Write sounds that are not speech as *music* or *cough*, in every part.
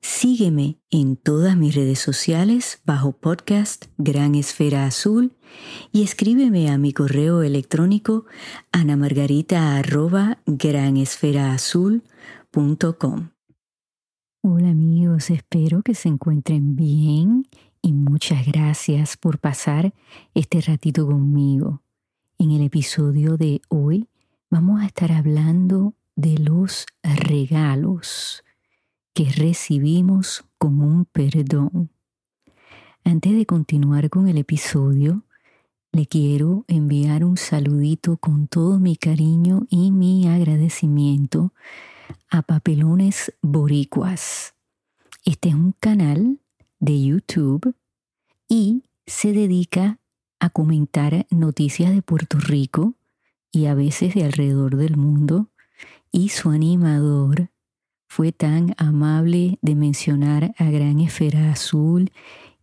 Sígueme en todas mis redes sociales bajo podcast Gran Esfera Azul y escríbeme a mi correo electrónico anamargarita.granesferaazul.com. Hola amigos, espero que se encuentren bien y muchas gracias por pasar este ratito conmigo. En el episodio de hoy vamos a estar hablando de los regalos que recibimos con un perdón. Antes de continuar con el episodio, le quiero enviar un saludito con todo mi cariño y mi agradecimiento a Papelones Boricuas. Este es un canal de YouTube y se dedica a comentar noticias de Puerto Rico y a veces de alrededor del mundo y su animador fue tan amable de mencionar a Gran Esfera Azul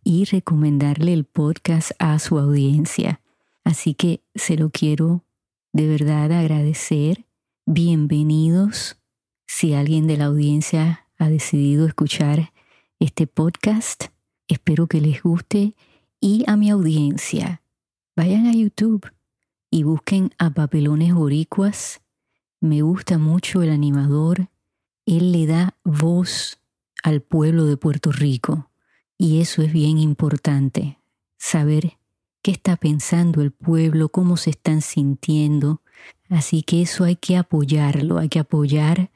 y recomendarle el podcast a su audiencia. Así que se lo quiero de verdad agradecer. Bienvenidos. Si alguien de la audiencia ha decidido escuchar este podcast, espero que les guste y a mi audiencia, vayan a YouTube y busquen a Papelones Boricuas. Me gusta mucho el animador él le da voz al pueblo de Puerto Rico y eso es bien importante, saber qué está pensando el pueblo, cómo se están sintiendo. Así que eso hay que apoyarlo, hay que apoyar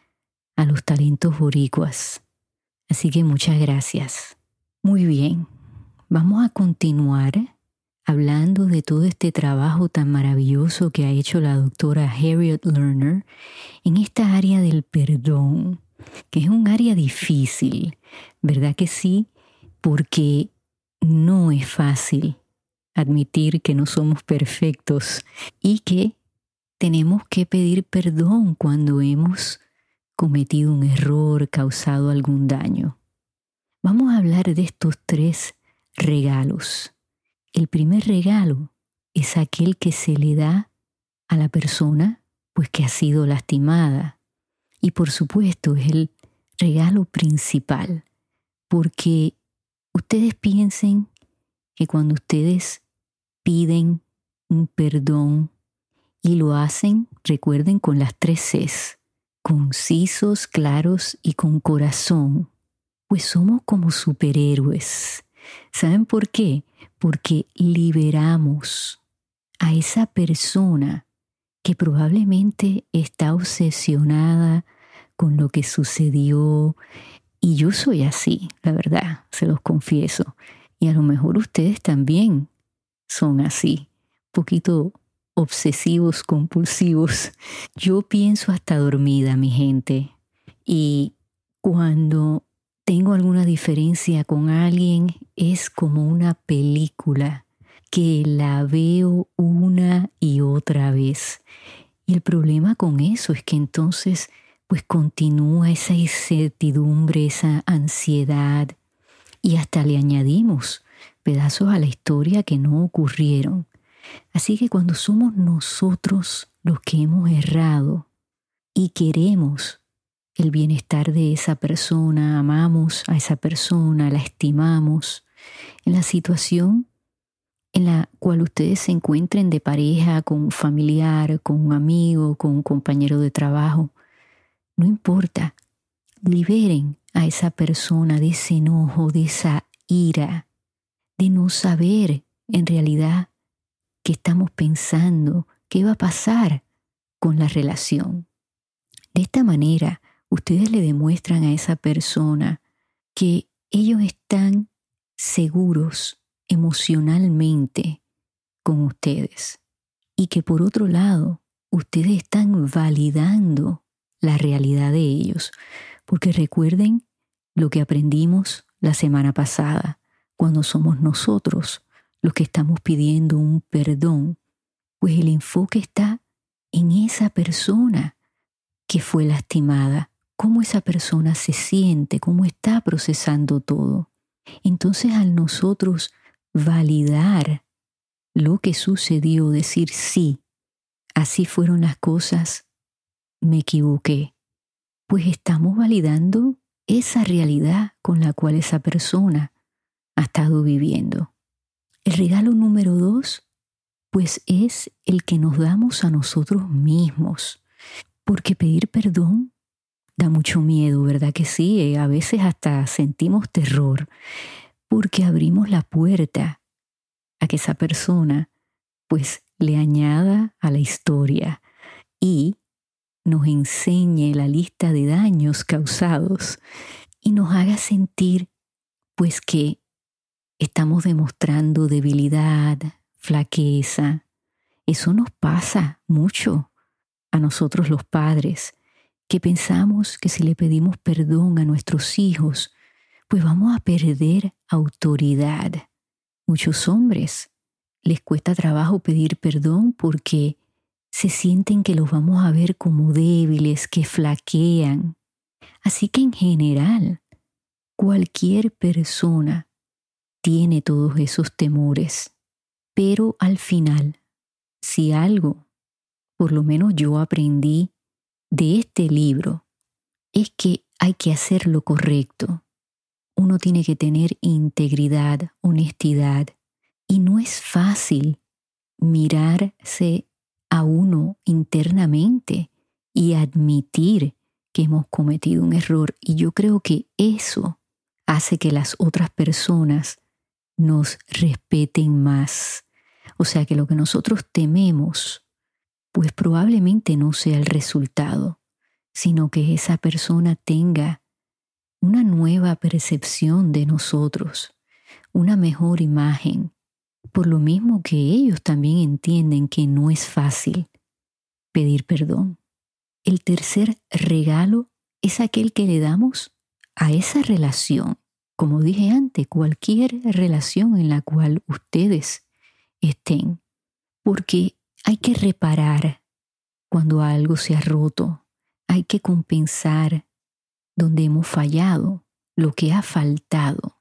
a los talentos boricuas. Así que muchas gracias. Muy bien, vamos a continuar hablando de todo este trabajo tan maravilloso que ha hecho la doctora Harriet Lerner en esta área del perdón, que es un área difícil, ¿verdad que sí? Porque no es fácil admitir que no somos perfectos y que tenemos que pedir perdón cuando hemos cometido un error, causado algún daño. Vamos a hablar de estos tres regalos el primer regalo es aquel que se le da a la persona pues que ha sido lastimada. Y por supuesto es el regalo principal, porque ustedes piensen que cuando ustedes piden un perdón y lo hacen, recuerden con las tres Cs, concisos, claros y con corazón, pues somos como superhéroes. ¿Saben por qué? porque liberamos a esa persona que probablemente está obsesionada con lo que sucedió. Y yo soy así, la verdad, se los confieso. Y a lo mejor ustedes también son así, poquito obsesivos, compulsivos. Yo pienso hasta dormida, mi gente. Y cuando tengo alguna diferencia con alguien, es como una película que la veo una y otra vez. Y el problema con eso es que entonces pues continúa esa incertidumbre, esa ansiedad y hasta le añadimos pedazos a la historia que no ocurrieron. Así que cuando somos nosotros los que hemos errado y queremos el bienestar de esa persona, amamos a esa persona, la estimamos. En la situación en la cual ustedes se encuentren de pareja, con un familiar, con un amigo, con un compañero de trabajo, no importa, liberen a esa persona de ese enojo, de esa ira, de no saber en realidad qué estamos pensando, qué va a pasar con la relación. De esta manera, ustedes le demuestran a esa persona que ellos están seguros emocionalmente con ustedes y que por otro lado ustedes están validando la realidad de ellos. Porque recuerden lo que aprendimos la semana pasada. cuando somos nosotros los que estamos pidiendo un perdón, pues el enfoque está en esa persona que fue lastimada, cómo esa persona se siente, cómo está procesando todo. Entonces al nosotros validar lo que sucedió, decir sí, así fueron las cosas, me equivoqué, pues estamos validando esa realidad con la cual esa persona ha estado viviendo. El regalo número dos, pues es el que nos damos a nosotros mismos, porque pedir perdón da mucho miedo, ¿verdad que sí? Eh, a veces hasta sentimos terror, porque abrimos la puerta a que esa persona pues le añada a la historia y nos enseñe la lista de daños causados y nos haga sentir pues que estamos demostrando debilidad, flaqueza. Eso nos pasa mucho a nosotros los padres, que pensamos que si le pedimos perdón a nuestros hijos, pues vamos a perder autoridad. Muchos hombres les cuesta trabajo pedir perdón porque se sienten que los vamos a ver como débiles, que flaquean. Así que en general, cualquier persona tiene todos esos temores. Pero al final, si algo, por lo menos yo aprendí de este libro, es que hay que hacer lo correcto. Uno tiene que tener integridad, honestidad. Y no es fácil mirarse a uno internamente y admitir que hemos cometido un error. Y yo creo que eso hace que las otras personas nos respeten más. O sea que lo que nosotros tememos, pues probablemente no sea el resultado, sino que esa persona tenga una nueva percepción de nosotros, una mejor imagen, por lo mismo que ellos también entienden que no es fácil pedir perdón. El tercer regalo es aquel que le damos a esa relación. Como dije antes, cualquier relación en la cual ustedes estén. Porque hay que reparar cuando algo se ha roto. Hay que compensar donde hemos fallado, lo que ha faltado.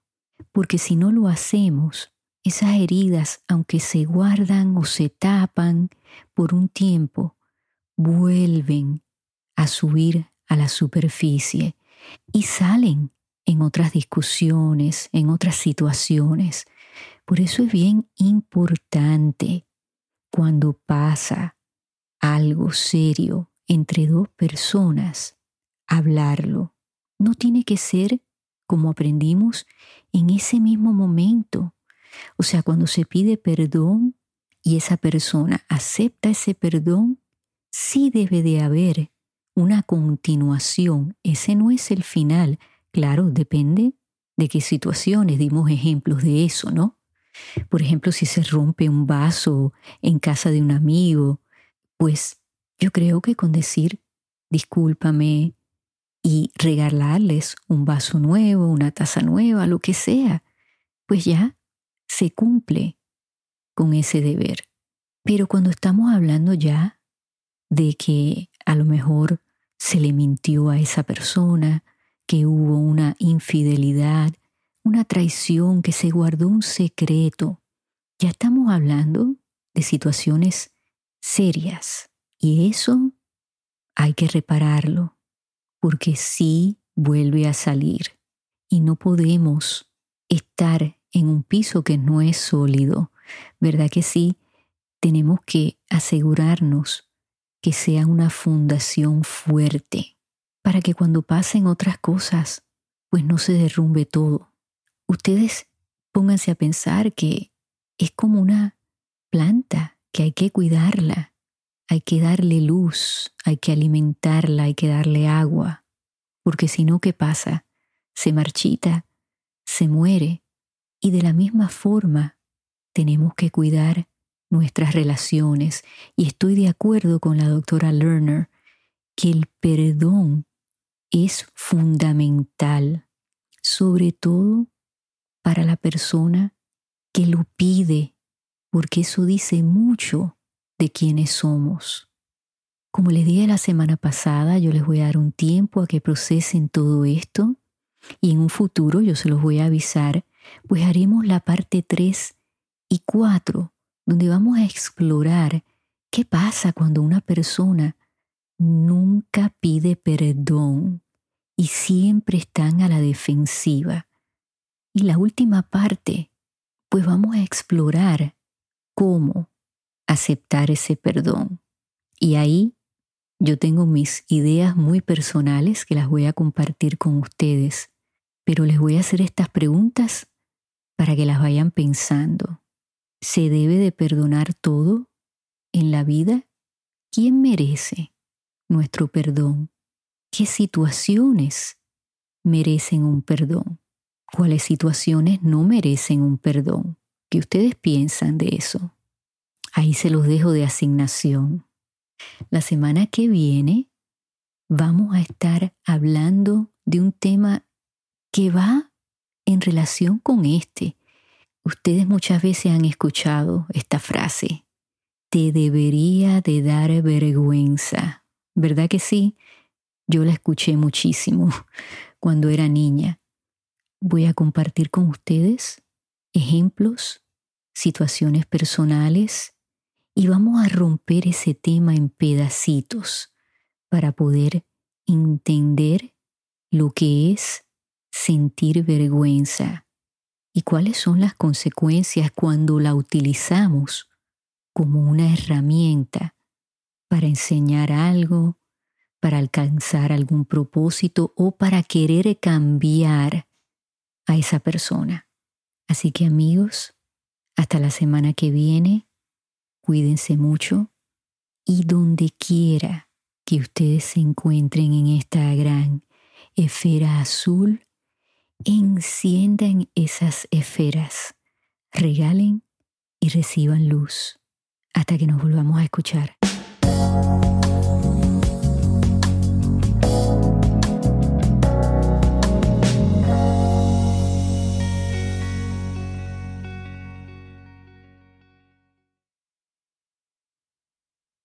Porque si no lo hacemos, esas heridas, aunque se guardan o se tapan por un tiempo, vuelven a subir a la superficie y salen en otras discusiones, en otras situaciones. Por eso es bien importante cuando pasa algo serio entre dos personas, hablarlo. No tiene que ser como aprendimos en ese mismo momento, o sea, cuando se pide perdón y esa persona acepta ese perdón, sí debe de haber una continuación. Ese no es el final. Claro, depende de qué situaciones. Dimos ejemplos de eso, ¿no? Por ejemplo, si se rompe un vaso en casa de un amigo, pues yo creo que con decir discúlpame y regalarles un vaso nuevo, una taza nueva, lo que sea, pues ya se cumple con ese deber. Pero cuando estamos hablando ya de que a lo mejor se le mintió a esa persona, que hubo una infidelidad, una traición, que se guardó un secreto, ya estamos hablando de situaciones serias. Y eso hay que repararlo, porque sí vuelve a salir. Y no podemos estar en un piso que no es sólido, ¿verdad que sí? Tenemos que asegurarnos que sea una fundación fuerte para que cuando pasen otras cosas, pues no se derrumbe todo. Ustedes pónganse a pensar que es como una planta que hay que cuidarla, hay que darle luz, hay que alimentarla, hay que darle agua, porque si no, ¿qué pasa? Se marchita, se muere y de la misma forma, tenemos que cuidar nuestras relaciones. Y estoy de acuerdo con la doctora Lerner que el perdón es fundamental, sobre todo para la persona que lo pide, porque eso dice mucho de quiénes somos. Como les dije la semana pasada, yo les voy a dar un tiempo a que procesen todo esto y en un futuro yo se los voy a avisar, pues haremos la parte 3 y 4, donde vamos a explorar qué pasa cuando una persona nunca pide perdón y siempre están a la defensiva. Y la última parte, pues vamos a explorar cómo aceptar ese perdón. Y ahí yo tengo mis ideas muy personales que las voy a compartir con ustedes, pero les voy a hacer estas preguntas para que las vayan pensando. ¿Se debe de perdonar todo en la vida? ¿Quién merece nuestro perdón? ¿Qué situaciones merecen un perdón? ¿Cuáles situaciones no merecen un perdón? ¿Qué ustedes piensan de eso? Ahí se los dejo de asignación. La semana que viene vamos a estar hablando de un tema que va en relación con este. Ustedes muchas veces han escuchado esta frase, te debería de dar vergüenza. ¿Verdad que sí? Yo la escuché muchísimo *laughs* cuando era niña. Voy a compartir con ustedes ejemplos, situaciones personales y vamos a romper ese tema en pedacitos para poder entender lo que es sentir vergüenza y cuáles son las consecuencias cuando la utilizamos como una herramienta para enseñar algo, para alcanzar algún propósito o para querer cambiar a esa persona. Así que amigos, hasta la semana que viene, cuídense mucho y donde quiera que ustedes se encuentren en esta gran esfera azul, enciendan esas esferas, regalen y reciban luz hasta que nos volvamos a escuchar.